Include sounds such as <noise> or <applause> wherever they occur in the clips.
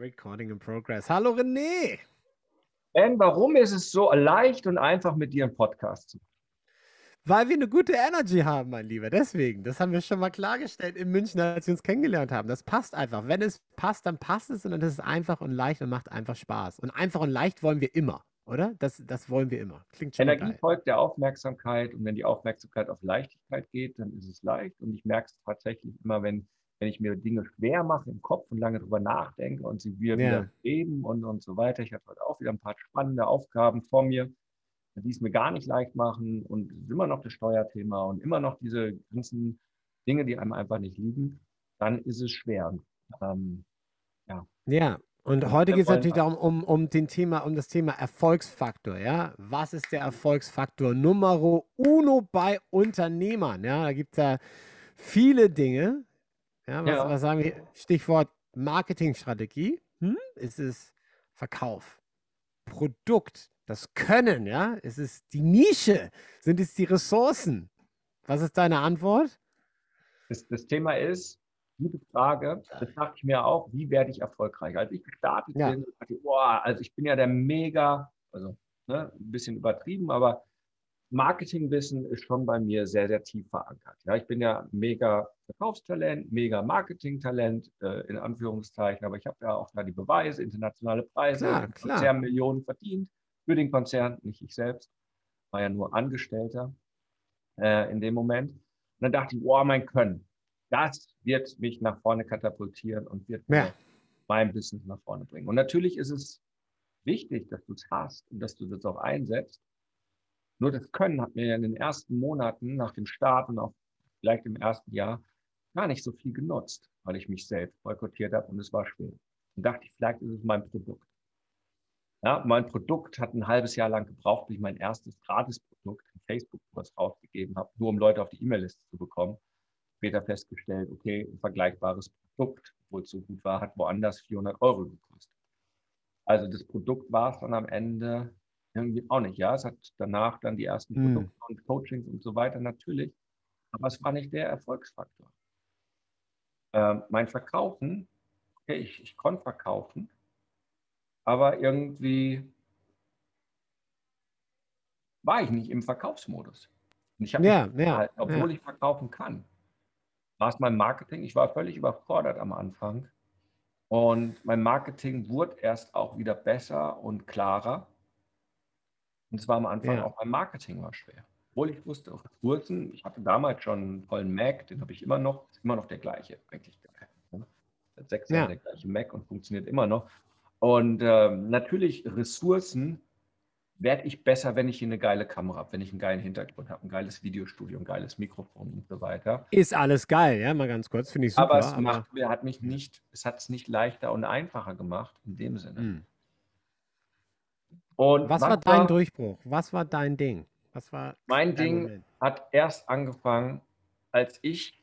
Recording in progress. Hallo René. Ben, warum ist es so leicht und einfach mit dir einen Podcast zu machen? Weil wir eine gute Energy haben, mein Lieber. Deswegen, das haben wir schon mal klargestellt in München, als wir uns kennengelernt haben. Das passt einfach. Wenn es passt, dann passt es und dann ist es einfach und leicht und macht einfach Spaß. Und einfach und leicht wollen wir immer, oder? Das, das wollen wir immer. Klingt schon Energie geil. folgt der Aufmerksamkeit und wenn die Aufmerksamkeit auf Leichtigkeit geht, dann ist es leicht. Und ich merke es tatsächlich immer, wenn wenn ich mir Dinge schwer mache im Kopf und lange drüber nachdenke und sie wieder, ja. wieder geben und, und so weiter. Ich hatte heute auch wieder ein paar spannende Aufgaben vor mir, die es mir gar nicht leicht machen und immer noch das Steuerthema und immer noch diese ganzen Dinge, die einem einfach nicht liegen, dann ist es schwer. Ähm, ja. ja, und heute geht es natürlich darum, um, um, den Thema, um das Thema Erfolgsfaktor. Ja? Was ist der Erfolgsfaktor Numero uno bei Unternehmern? Ja, da gibt es ja viele Dinge, ja, was, ja. was sagen wir? Stichwort Marketingstrategie. Hm? Ist es Verkauf? Produkt? Das Können, ja? Ist es die Nische? Sind es die Ressourcen? Was ist deine Antwort? Das, das Thema ist, gute Frage. Das dachte ich mir auch, wie werde ich erfolgreich? Als ich gestartet ja. bin, dachte ich, boah, also ich bin ja der mega, also ne, ein bisschen übertrieben, aber Marketingwissen ist schon bei mir sehr, sehr tief verankert. Ja, ich bin ja mega Verkaufstalent, mega Marketingtalent, äh, in Anführungszeichen, aber ich habe ja auch da die Beweise, internationale Preise, klar, klar. Konzern Millionen verdient für den Konzern, nicht ich selbst, war ja nur Angestellter äh, in dem Moment. Und dann dachte ich, wow, mein Können, das wird mich nach vorne katapultieren und wird ja. mein Business nach vorne bringen. Und natürlich ist es wichtig, dass du es hast und dass du das auch einsetzt. Nur das Können hat mir in den ersten Monaten nach dem Start und auch vielleicht im ersten Jahr gar nicht so viel genutzt, weil ich mich selbst boykottiert habe und es war schwer. Und dachte ich, vielleicht ist es mein Produkt. Ja, mein Produkt hat ein halbes Jahr lang gebraucht, bis ich mein erstes Gratis-Produkt, einen Facebook-Kurs rausgegeben habe, nur um Leute auf die E-Mail-Liste zu bekommen. Später festgestellt, okay, ein vergleichbares Produkt, obwohl es so gut war, hat woanders 400 Euro gekostet. Also das Produkt war es dann am Ende irgendwie auch nicht. Ja, es hat danach dann die ersten hm. Produkte und Coachings und so weiter natürlich. Aber es war nicht der Erfolgsfaktor. Ähm, mein Verkaufen, okay, ich, ich konnte verkaufen, aber irgendwie war ich nicht im Verkaufsmodus. Und ich habe ja, ja, halt, obwohl ja. ich verkaufen kann, war es mein Marketing. Ich war völlig überfordert am Anfang. Und mein Marketing wurde erst auch wieder besser und klarer. Und zwar am Anfang ja. auch beim Marketing war schwer. Obwohl ich wusste, auch Ressourcen, ich hatte damals schon einen tollen Mac, den habe ich immer noch, ist immer noch der gleiche, eigentlich geil. Ne? Seit sechs ja. Jahren der gleiche Mac und funktioniert immer noch. Und ähm, natürlich Ressourcen werde ich besser, wenn ich hier eine geile Kamera habe, wenn ich einen geilen Hintergrund habe, ein geiles Videostudio, ein geiles Mikrofon und so weiter. Ist alles geil, ja, mal ganz kurz, finde ich super. Aber es macht, aber... hat mich nicht, es hat es nicht leichter und einfacher gemacht in dem Sinne. Hm. Und was, war dein Durchbruch? Was war dein Ding? Was war mein Ding Moment? hat erst angefangen, als ich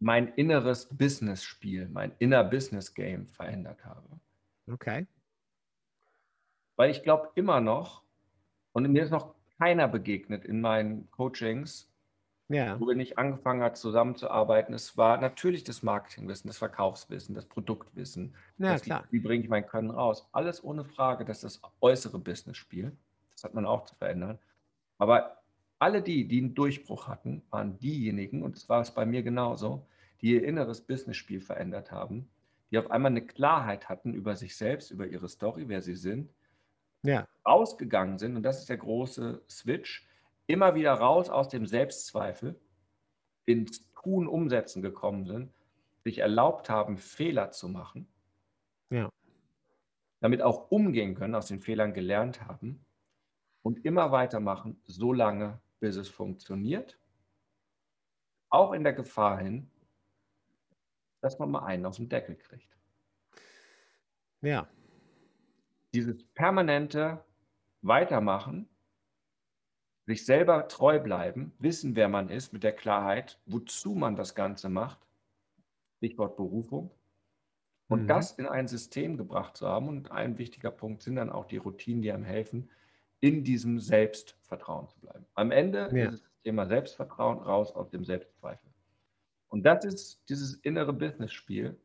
mein inneres Business-Spiel, mein inner Business-Game verändert habe. Okay. Weil ich glaube immer noch, und mir ist noch keiner begegnet in meinen Coachings, ja. wo wir nicht angefangen haben zusammenzuarbeiten. Es war natürlich das Marketingwissen, das Verkaufswissen, das Produktwissen. Ja, das, klar. Wie, wie bringe ich mein Können raus? Alles ohne Frage, dass das äußere Business-Spiel. Das hat man auch zu verändern. Aber alle die, die einen Durchbruch hatten, waren diejenigen, und das war es bei mir genauso, die ihr inneres Business-Spiel verändert haben, die auf einmal eine Klarheit hatten über sich selbst, über ihre Story, wer sie sind, ja. rausgegangen sind, und das ist der große Switch, immer wieder raus aus dem Selbstzweifel ins Tun, Umsetzen gekommen sind, sich erlaubt haben, Fehler zu machen. Ja. Damit auch umgehen können, aus den Fehlern gelernt haben und immer weitermachen, so lange, bis es funktioniert. Auch in der Gefahr hin, dass man mal einen auf den Deckel kriegt. Ja. dieses permanente Weitermachen, sich selber treu bleiben, wissen, wer man ist, mit der Klarheit, wozu man das Ganze macht, Stichwort Berufung, und mhm. das in ein System gebracht zu haben. Und ein wichtiger Punkt sind dann auch die Routinen, die einem helfen, in diesem Selbstvertrauen zu bleiben. Am Ende ja. ist das Thema Selbstvertrauen raus aus dem Selbstzweifel. Und das ist dieses innere Business-Spiel,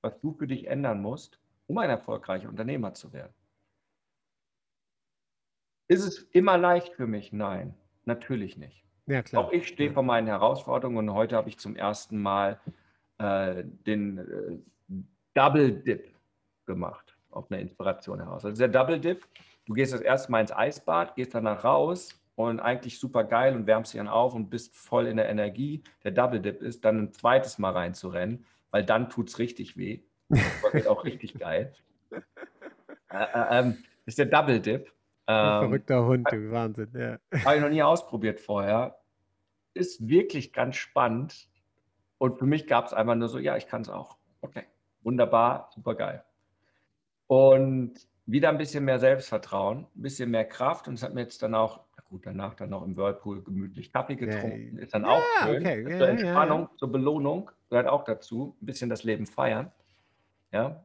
was du für dich ändern musst, um ein erfolgreicher Unternehmer zu werden. Ist es immer leicht für mich? Nein, natürlich nicht. Ja, Auch ich stehe vor meinen Herausforderungen und heute habe ich zum ersten Mal äh, den äh, Double Dip gemacht, auf eine Inspiration heraus. Also der Double Dip, du gehst das erste Mal ins Eisbad, gehst danach raus und eigentlich super geil und wärmst dich dann auf und bist voll in der Energie. Der Double Dip ist, dann ein zweites Mal reinzurennen, weil dann tut es richtig weh. Das wird auch richtig geil. <laughs> Äh, äh, ähm, ist der Double Dip. Ähm, verrückter Hund, du Wahnsinn. Ja. <laughs> Habe ich noch nie ausprobiert vorher. Ist wirklich ganz spannend. Und für mich gab es einfach nur so, ja, ich kann es auch. Okay, wunderbar, super geil. Und wieder ein bisschen mehr Selbstvertrauen, ein bisschen mehr Kraft. Und es hat mir jetzt dann auch, gut, danach dann noch im Whirlpool gemütlich Kaffee getrunken. Yeah. Ist dann ja, auch schön. Okay. Ja, zur Entspannung, zur Belohnung gehört auch dazu. Ein bisschen das Leben feiern. Ja,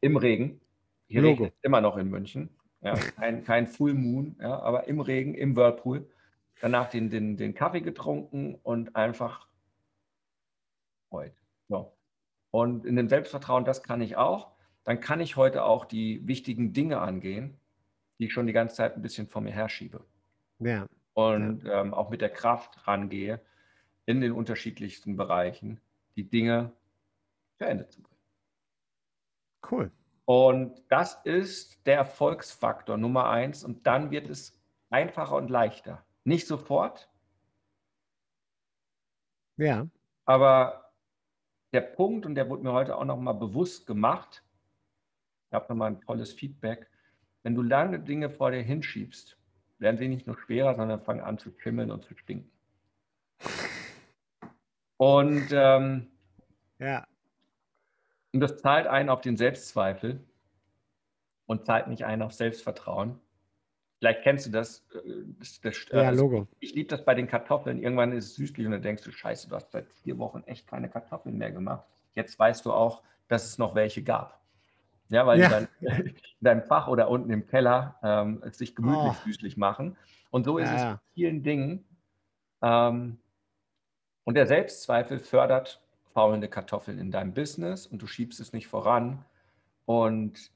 im Regen. Hier Logo. regnet immer noch in München. Ja, kein, kein Full Moon, ja, aber im Regen, im Whirlpool. Danach den, den, den Kaffee getrunken und einfach heute. So. Und in dem Selbstvertrauen, das kann ich auch. Dann kann ich heute auch die wichtigen Dinge angehen, die ich schon die ganze Zeit ein bisschen vor mir herschiebe. Ja. Und ja. Ähm, auch mit der Kraft rangehe, in den unterschiedlichsten Bereichen die Dinge zu Ende zu bringen. Cool. Und das ist der Erfolgsfaktor Nummer eins. Und dann wird es einfacher und leichter. Nicht sofort. Ja. Aber der Punkt, und der wurde mir heute auch nochmal bewusst gemacht, ich habe nochmal ein tolles Feedback, wenn du lange Dinge vor dir hinschiebst, werden sie nicht nur schwerer, sondern fangen an zu schimmeln und zu stinken. Und ähm, ja. Und das zahlt einen auf den Selbstzweifel und zahlt nicht einen auf Selbstvertrauen. Vielleicht kennst du das. Äh, das, das ja, also Logo. Ich liebe das bei den Kartoffeln. Irgendwann ist es süßlich und dann denkst du, scheiße, du hast seit vier Wochen echt keine Kartoffeln mehr gemacht. Jetzt weißt du auch, dass es noch welche gab. Ja, weil ja. die dann in deinem Fach oder unten im Keller ähm, sich gemütlich oh. süßlich machen. Und so ist ja, es mit vielen Dingen. Ähm, und der Selbstzweifel fördert faulende Kartoffeln in deinem Business und du schiebst es nicht voran. Und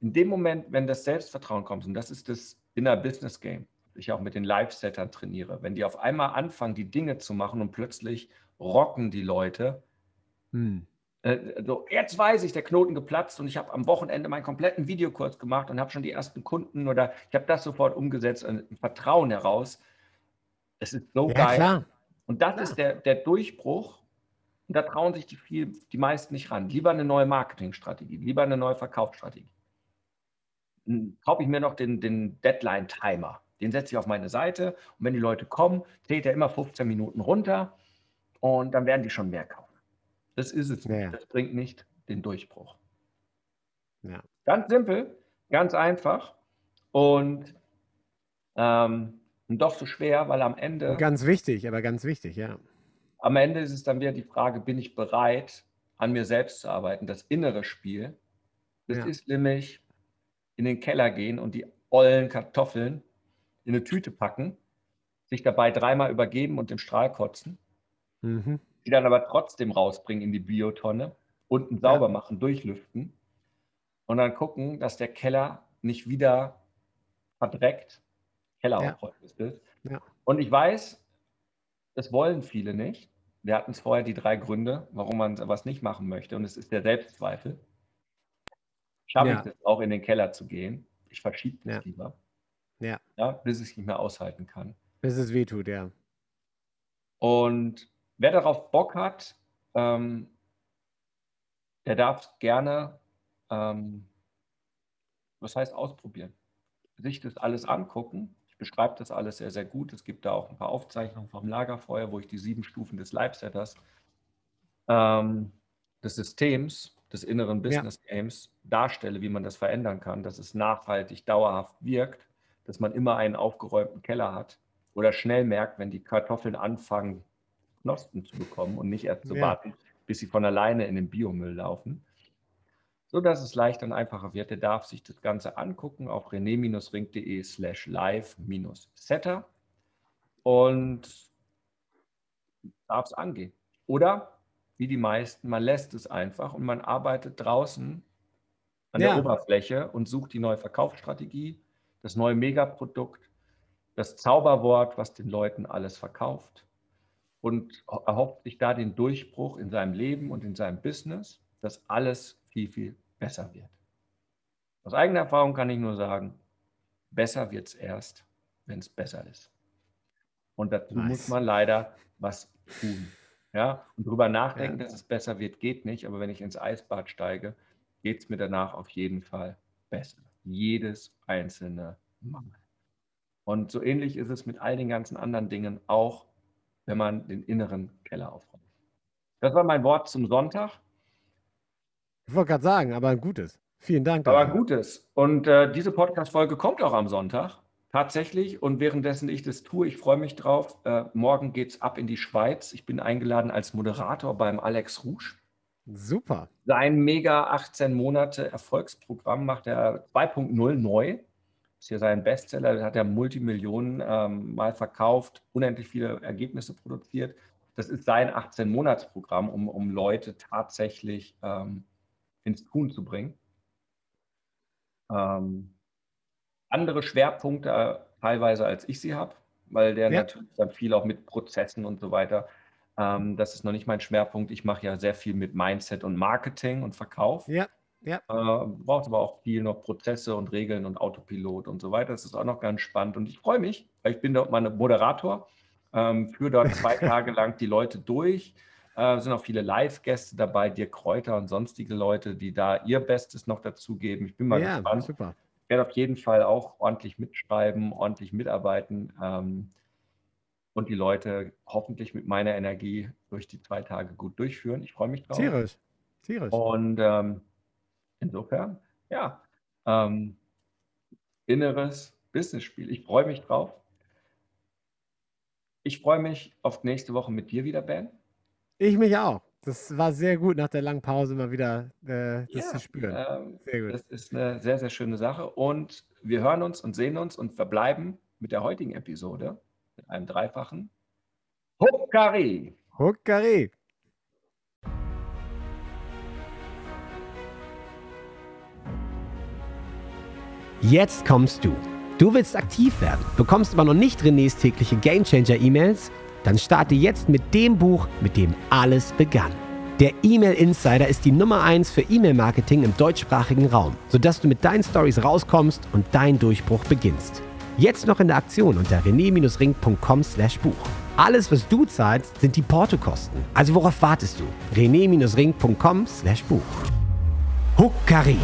in dem Moment, wenn das Selbstvertrauen kommt, und das ist das Inner Business Game, ich auch mit den Live-Settern trainiere, wenn die auf einmal anfangen, die Dinge zu machen und plötzlich rocken die Leute, hm. äh, so, jetzt weiß ich, der Knoten geplatzt und ich habe am Wochenende meinen kompletten Videokurs gemacht und habe schon die ersten Kunden oder ich habe das sofort umgesetzt, ein Vertrauen heraus. Es ist so ja, geil. Klar. Und das klar. ist der, der Durchbruch, und da trauen sich die, viel, die meisten nicht ran. Lieber eine neue Marketingstrategie, lieber eine neue Verkaufsstrategie. Kaufe ich mir noch den, den Deadline-Timer. Den setze ich auf meine Seite und wenn die Leute kommen, zählt er immer 15 Minuten runter und dann werden die schon mehr kaufen. Das ist es nicht. Das bringt nicht den Durchbruch. Ja. Ganz simpel, ganz einfach und, ähm, und doch so schwer, weil am Ende. Ganz wichtig, aber ganz wichtig, ja. Am Ende ist es dann wieder die Frage, bin ich bereit, an mir selbst zu arbeiten? Das innere Spiel. Das ja. ist nämlich in den Keller gehen und die ollen Kartoffeln in eine Tüte packen, sich dabei dreimal übergeben und den Strahl kotzen, mhm. die dann aber trotzdem rausbringen in die Biotonne, unten sauber ja. machen, durchlüften und dann gucken, dass der Keller nicht wieder verdreckt, Keller ja. ist. Ja. Und ich weiß, das wollen viele nicht. Wir hatten es vorher die drei Gründe, warum man was nicht machen möchte. Und es ist der Selbstzweifel. Schaffe ja. ich es auch in den Keller zu gehen? Ich verschiebe es ja. lieber. Ja. ja. Bis ich es nicht mehr aushalten kann. Bis es wehtut, ja. Und wer darauf Bock hat, ähm, der darf gerne, ähm, was heißt ausprobieren, sich das alles angucken beschreibt das alles sehr, sehr gut. Es gibt da auch ein paar Aufzeichnungen vom Lagerfeuer, wo ich die sieben Stufen des Live-Setters ähm, des Systems des inneren Business Games darstelle, wie man das verändern kann, dass es nachhaltig, dauerhaft wirkt, dass man immer einen aufgeräumten Keller hat oder schnell merkt, wenn die Kartoffeln anfangen, Knospen zu bekommen und nicht erst zu ja. warten, bis sie von alleine in den Biomüll laufen. So dass es leichter und einfacher wird. Der darf sich das Ganze angucken auf rené-ring.de slash live-setter und darf es angehen. Oder wie die meisten, man lässt es einfach und man arbeitet draußen an ja. der Oberfläche und sucht die neue Verkaufsstrategie, das neue Megaprodukt, das Zauberwort, was den Leuten alles verkauft und erhofft sich da den Durchbruch in seinem Leben und in seinem Business, dass alles viel, viel besser wird. Aus eigener Erfahrung kann ich nur sagen, besser wird es erst, wenn es besser ist. Und dazu nice. muss man leider was tun. Ja, und darüber nachdenken, ja. dass es besser wird, geht nicht. Aber wenn ich ins Eisbad steige, geht es mir danach auf jeden Fall besser. Jedes einzelne Mal. Und so ähnlich ist es mit all den ganzen anderen Dingen auch, wenn man den inneren Keller aufräumt. Das war mein Wort zum Sonntag. Ich wollte gerade sagen, aber ein gutes. Vielen Dank. Dafür. Aber ein gutes. Und äh, diese Podcast-Folge kommt auch am Sonntag. Tatsächlich. Und währenddessen ich das tue, ich freue mich drauf. Äh, morgen geht es ab in die Schweiz. Ich bin eingeladen als Moderator beim Alex Rouge. Super. Sein mega 18 Monate Erfolgsprogramm macht er 2.0 neu. Das ist hier sein Bestseller. Hat er Multimillionen ähm, mal verkauft, unendlich viele Ergebnisse produziert. Das ist sein 18-Monats-Programm, um, um Leute tatsächlich ähm, ins Tun zu bringen. Ähm, andere Schwerpunkte äh, teilweise, als ich sie habe, weil der ja. natürlich dann viel auch mit Prozessen und so weiter. Ähm, das ist noch nicht mein Schwerpunkt. Ich mache ja sehr viel mit Mindset und Marketing und Verkauf. Ja. Ja. Äh, braucht aber auch viel noch Prozesse und Regeln und Autopilot und so weiter. Das ist auch noch ganz spannend. Und ich freue mich, weil ich bin dort mein Moderator, ähm, führe dort zwei <laughs> Tage lang die Leute durch. Äh, sind auch viele Live-Gäste dabei, Dirk Kräuter und sonstige Leute, die da ihr Bestes noch dazugeben. Ich bin mal ja, gespannt. Super werde auf jeden Fall auch ordentlich mitschreiben, ordentlich mitarbeiten ähm, und die Leute hoffentlich mit meiner Energie durch die zwei Tage gut durchführen. Ich freue mich drauf. Tierisch. Tierisch. Und ähm, insofern, ja, ähm, inneres Business-Spiel. Ich freue mich drauf. Ich freue mich auf nächste Woche mit dir wieder, Ben. Ich mich auch. Das war sehr gut, nach der langen Pause mal wieder äh, das ja, zu spüren. Ähm, sehr gut. Das ist eine sehr, sehr schöne Sache. Und wir hören uns und sehen uns und verbleiben mit der heutigen Episode mit einem dreifachen Huckari. Huckari. Jetzt kommst du. Du willst aktiv werden, bekommst aber noch nicht Renés tägliche Gamechanger-E-Mails dann starte jetzt mit dem Buch, mit dem alles begann. Der E-Mail Insider ist die Nummer 1 für E-Mail-Marketing im deutschsprachigen Raum, sodass du mit deinen Stories rauskommst und dein Durchbruch beginnst. Jetzt noch in der Aktion unter rené-ring.com/buch. Alles, was du zahlst, sind die Portokosten. Also worauf wartest du? rené-ring.com/buch. Huckari.